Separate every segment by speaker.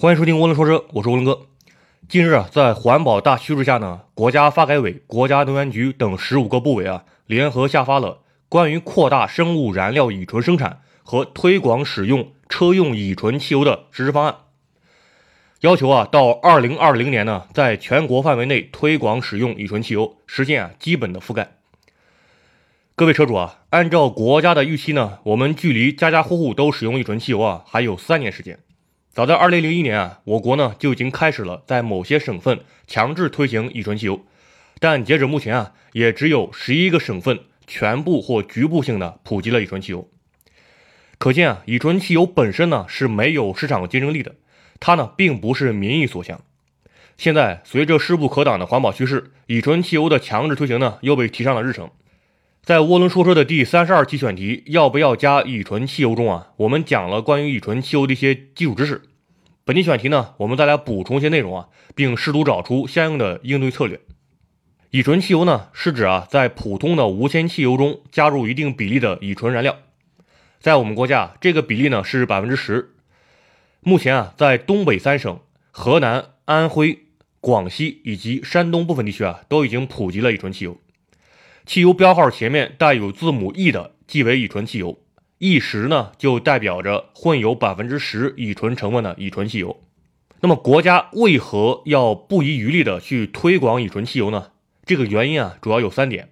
Speaker 1: 欢迎收听涡轮说车，我是涡轮哥。近日啊，在环保大趋势下呢，国家发改委、国家能源局等十五个部委啊，联合下发了关于扩大生物燃料乙醇生产和推广使用车用乙醇汽油的实施方案，要求啊，到二零二零年呢，在全国范围内推广使用乙醇汽油，实现啊基本的覆盖。各位车主啊，按照国家的预期呢，我们距离家家户户都使用乙醇汽油啊，还有三年时间。早在二零零一年啊，我国呢就已经开始了在某些省份强制推行乙醇汽油，但截止目前啊，也只有十一个省份全部或局部性的普及了乙醇汽油。可见啊，乙醇汽油本身呢是没有市场竞争力的，它呢并不是民意所向。现在随着势不可挡的环保趋势，乙醇汽油的强制推行呢又被提上了日程。在涡轮说车的第三十二期选题“要不要加乙醇汽油”中啊，我们讲了关于乙醇汽油的一些基础知识。本期选题呢，我们再来补充一些内容啊，并试图找出相应的应对策略。乙醇汽油呢，是指啊，在普通的无铅汽油中加入一定比例的乙醇燃料。在我们国家，这个比例呢是百分之十。目前啊，在东北三省、河南、安徽、广西以及山东部分地区啊，都已经普及了乙醇汽油。汽油标号前面带有字母 E 的，即为乙醇汽油；E 十呢，就代表着混有百分之十乙醇成分的乙醇汽油。那么，国家为何要不遗余力的去推广乙醇汽油呢？这个原因啊，主要有三点。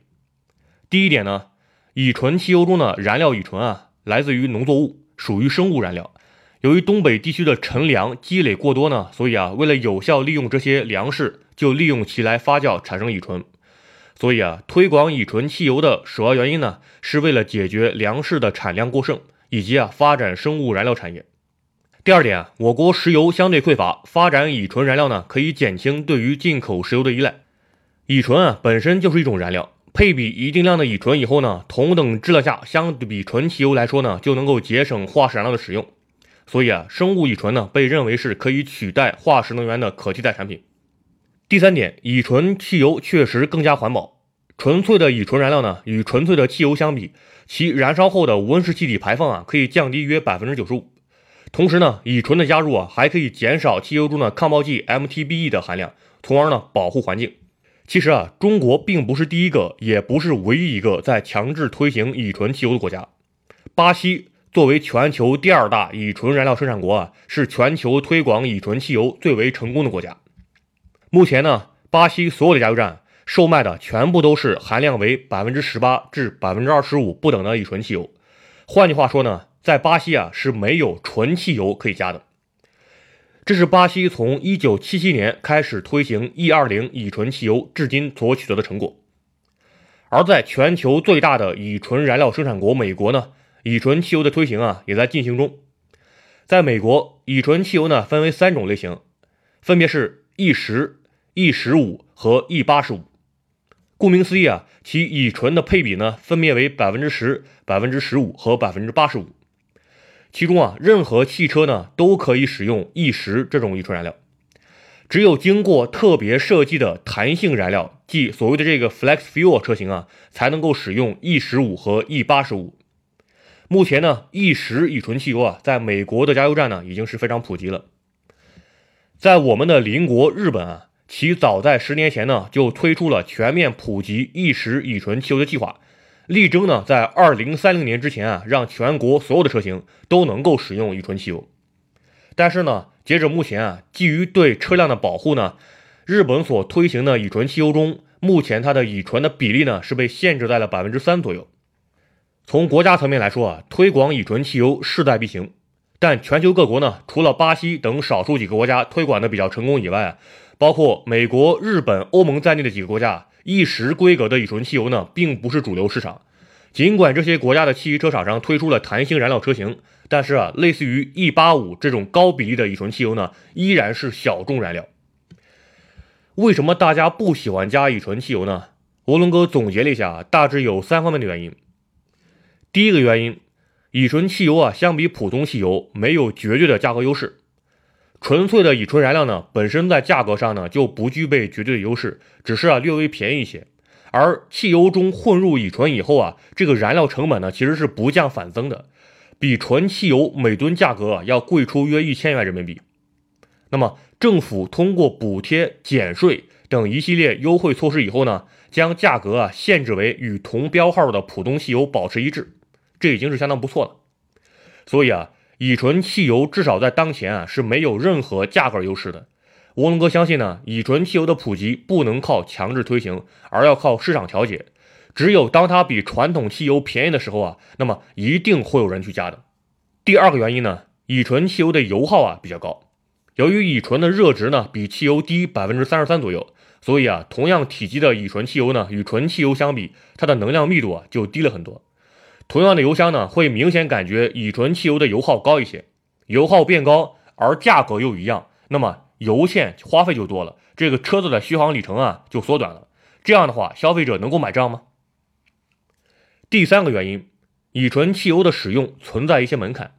Speaker 1: 第一点呢，乙醇汽油中的燃料乙醇啊，来自于农作物，属于生物燃料。由于东北地区的陈粮积累过多呢，所以啊，为了有效利用这些粮食，就利用其来发酵产生乙醇。所以啊，推广乙醇汽油的首要原因呢，是为了解决粮食的产量过剩，以及啊发展生物燃料产业。第二点啊，我国石油相对匮乏，发展乙醇燃料呢，可以减轻对于进口石油的依赖。乙醇啊本身就是一种燃料，配比一定量的乙醇以后呢，同等质量下，相对比纯汽油来说呢，就能够节省化石燃料的使用。所以啊，生物乙醇呢，被认为是可以取代化石能源的可替代产品。第三点，乙醇汽油确实更加环保。纯粹的乙醇燃料呢，与纯粹的汽油相比，其燃烧后的温室气体排放啊，可以降低约百分之九十五。同时呢，乙醇的加入啊，还可以减少汽油中的抗爆剂 MTBE 的含量，从而呢保护环境。其实啊，中国并不是第一个，也不是唯一一个在强制推行乙醇汽油的国家。巴西作为全球第二大乙醇燃料生产国啊，是全球推广乙醇汽油最为成功的国家。目前呢，巴西所有的加油站售卖的全部都是含量为百分之十八至百分之二十五不等的乙醇汽油。换句话说呢，在巴西啊是没有纯汽油可以加的。这是巴西从一九七七年开始推行 E 二零乙醇汽油至今所取得的成果。而在全球最大的乙醇燃料生产国美国呢，乙醇汽油的推行啊也在进行中。在美国，乙醇汽油呢分为三种类型，分别是。E 十、E 十五和 E 八十五，顾名思义啊，其乙醇的配比呢，分别为百分之十、百分之十五和百分之八十五。其中啊，任何汽车呢都可以使用 E 十这种乙醇燃料，只有经过特别设计的弹性燃料，即所谓的这个 Flex Fuel 车型啊，才能够使用 E 十五和 E 八十五。目前呢，E 十乙醇汽油啊，在美国的加油站呢，已经是非常普及了。在我们的邻国日本啊，其早在十年前呢就推出了全面普及 E 十乙醇汽油的计划，力争呢在二零三零年之前啊，让全国所有的车型都能够使用乙醇汽油。但是呢，截止目前啊，基于对车辆的保护呢，日本所推行的乙醇汽油中，目前它的乙醇的比例呢是被限制在了百分之三左右。从国家层面来说啊，推广乙醇汽油势在必行。但全球各国呢，除了巴西等少数几个国家推广的比较成功以外，包括美国、日本、欧盟在内的几个国家，一时规格的乙醇汽油呢，并不是主流市场。尽管这些国家的汽车厂商推出了弹性燃料车型，但是啊，类似于 E 八五这种高比例的乙醇汽油呢，依然是小众燃料。为什么大家不喜欢加乙醇汽油呢？涡轮哥总结了一下，大致有三方面的原因。第一个原因。乙醇汽油啊，相比普通汽油没有绝对的价格优势。纯粹的乙醇燃料呢，本身在价格上呢就不具备绝对的优势，只是啊略微便宜一些。而汽油中混入乙醇以后啊，这个燃料成本呢其实是不降反增的，比纯汽油每吨价格啊要贵出约一千元人民币。那么政府通过补贴、减税等一系列优惠措施以后呢，将价格啊限制为与同标号的普通汽油保持一致，这已经是相当不错了。所以啊，乙醇汽油至少在当前啊是没有任何价格优势的。涡龙哥相信呢，乙醇汽油的普及不能靠强制推行，而要靠市场调节。只有当它比传统汽油便宜的时候啊，那么一定会有人去加的。第二个原因呢，乙醇汽油的油耗啊比较高。由于乙醇的热值呢比汽油低百分之三十三左右，所以啊，同样体积的乙醇汽油呢与纯汽油相比，它的能量密度啊就低了很多。同样的油箱呢，会明显感觉乙醇汽油的油耗高一些。油耗变高，而价格又一样，那么油钱花费就多了，这个车子的续航里程啊就缩短了。这样的话，消费者能够买账吗？第三个原因，乙醇汽油的使用存在一些门槛。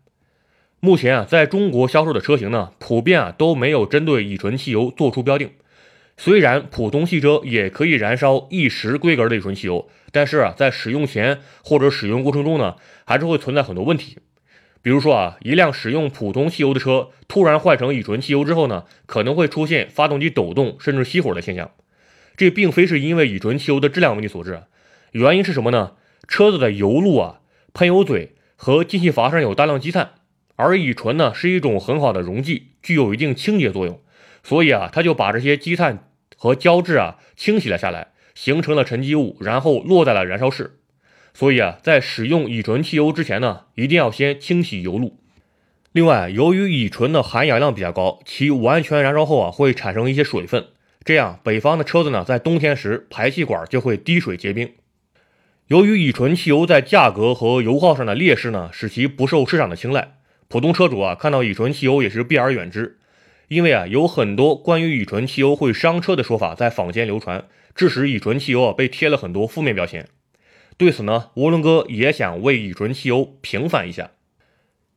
Speaker 1: 目前啊，在中国销售的车型呢，普遍啊都没有针对乙醇汽油做出标定。虽然普通汽车也可以燃烧一时规格的乙醇汽油，但是啊，在使用前或者使用过程中呢，还是会存在很多问题。比如说啊，一辆使用普通汽油的车突然换成乙醇汽油之后呢，可能会出现发动机抖动甚至熄火的现象。这并非是因为乙醇汽油的质量问题所致，原因是什么呢？车子的油路啊、喷油嘴和进气阀上有大量积碳，而乙醇呢是一种很好的溶剂，具有一定清洁作用，所以啊，它就把这些积碳和胶质啊清洗了下来，形成了沉积物，然后落在了燃烧室。所以啊，在使用乙醇汽油之前呢，一定要先清洗油路。另外，由于乙醇的含氧量比较高，其完全燃烧后啊会产生一些水分，这样北方的车子呢在冬天时排气管就会滴水结冰。由于乙醇汽油在价格和油耗上的劣势呢，使其不受市场的青睐。普通车主啊，看到乙醇汽油也是避而远之。因为啊，有很多关于乙醇汽油会伤车的说法在坊间流传，致使乙醇汽油啊被贴了很多负面标签。对此呢，涡轮哥也想为乙醇汽油平反一下。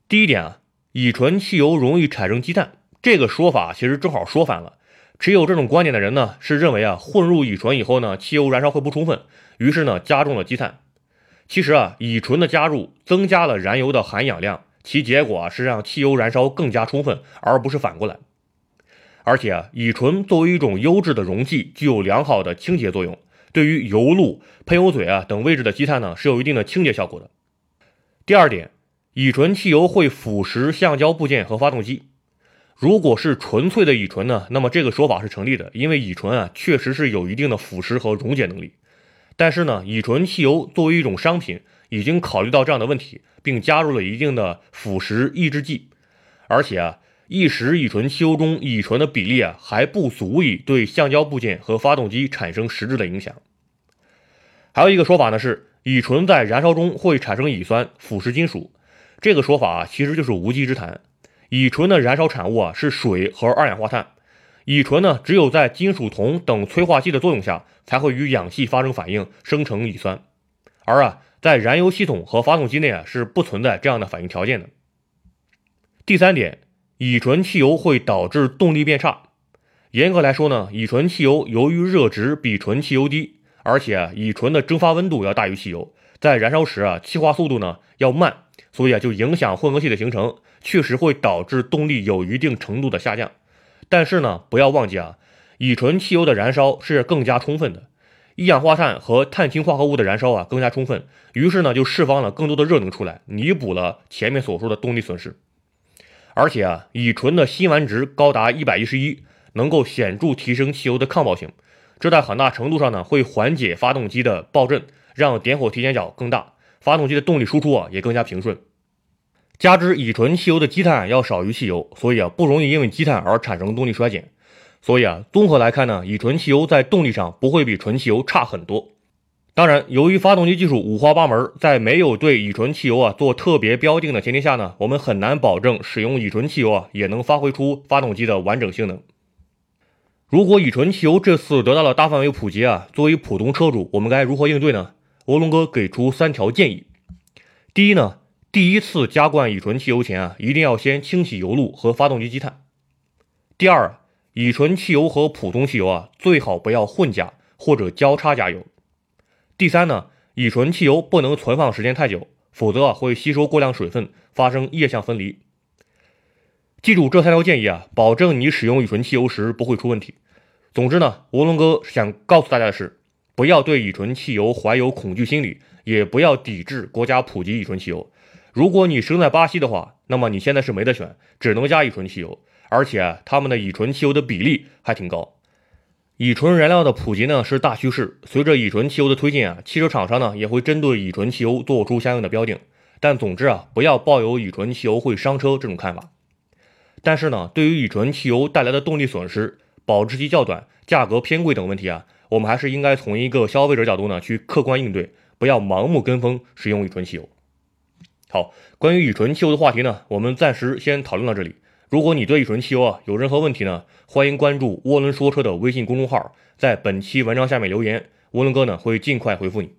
Speaker 1: 第一点啊，乙醇汽油容易产生积碳，这个说法其实正好说反了。持有这种观点的人呢，是认为啊，混入乙醇以后呢，汽油燃烧会不充分，于是呢，加重了积碳。其实啊，乙醇的加入增加了燃油的含氧量，其结果啊是让汽油燃烧更加充分，而不是反过来。而且啊，乙醇作为一种优质的溶剂，具有良好的清洁作用，对于油路、喷油嘴啊等位置的积碳呢，是有一定的清洁效果的。第二点，乙醇汽油会腐蚀橡胶部件和发动机。如果是纯粹的乙醇呢，那么这个说法是成立的，因为乙醇啊确实是有一定的腐蚀和溶解能力。但是呢，乙醇汽油作为一种商品，已经考虑到这样的问题，并加入了一定的腐蚀抑制剂。而且啊，一时乙醇汽油中乙醇的比例啊还不足以对橡胶部件和发动机产生实质的影响。还有一个说法呢是，乙醇在燃烧中会产生乙酸，腐蚀金属。这个说法啊其实就是无稽之谈。乙醇的燃烧产物啊是水和二氧化碳，乙醇呢只有在金属铜等催化剂的作用下才会与氧气发生反应生成乙酸，而啊在燃油系统和发动机内啊是不存在这样的反应条件的。第三点，乙醇汽油会导致动力变差。严格来说呢，乙醇汽油由于热值比纯汽油低，而且啊乙醇的蒸发温度要大于汽油，在燃烧时啊气化速度呢要慢，所以啊就影响混合气的形成。确实会导致动力有一定程度的下降，但是呢，不要忘记啊，乙醇汽油的燃烧是更加充分的，一氧化碳和碳氢化合物的燃烧啊更加充分，于是呢就释放了更多的热能出来，弥补了前面所说的动力损失。而且啊，乙醇的辛烷值高达一百一十一，能够显著提升汽油的抗爆性，这在很大程度上呢会缓解发动机的爆震，让点火提前角更大，发动机的动力输出啊也更加平顺。加之乙醇汽油的积碳要少于汽油，所以啊不容易因为积碳而产生动力衰减。所以啊综合来看呢，乙醇汽油在动力上不会比纯汽油差很多。当然，由于发动机技术五花八门，在没有对乙醇汽油啊做特别标定的前提下呢，我们很难保证使用乙醇汽油啊也能发挥出发动机的完整性能。如果乙醇汽油这次得到了大范围普及啊，作为普通车主，我们该如何应对呢？涡龙哥给出三条建议。第一呢。第一次加灌乙醇汽油前啊，一定要先清洗油路和发动机积碳。第二，乙醇汽油和普通汽油啊，最好不要混加或者交叉加油。第三呢，乙醇汽油不能存放时间太久，否则啊会吸收过量水分，发生液相分离。记住这三条建议啊，保证你使用乙醇汽油时不会出问题。总之呢，吴龙哥想告诉大家的是，不要对乙醇汽油怀有恐惧心理，也不要抵制国家普及乙醇汽油。如果你生在巴西的话，那么你现在是没得选，只能加乙醇汽油，而且他们的乙醇汽油的比例还挺高。乙醇燃料的普及呢是大趋势，随着乙醇汽油的推进啊，汽车厂商呢也会针对乙醇汽油做出相应的标定。但总之啊，不要抱有乙醇汽油会伤车这种看法。但是呢，对于乙醇汽油带来的动力损失、保质期较短、价格偏贵等问题啊，我们还是应该从一个消费者角度呢去客观应对，不要盲目跟风使用乙醇汽油。好，关于乙醇汽油的话题呢，我们暂时先讨论到这里。如果你对乙醇汽油啊有任何问题呢，欢迎关注“涡轮说车”的微信公众号，在本期文章下面留言，涡轮哥呢会尽快回复你。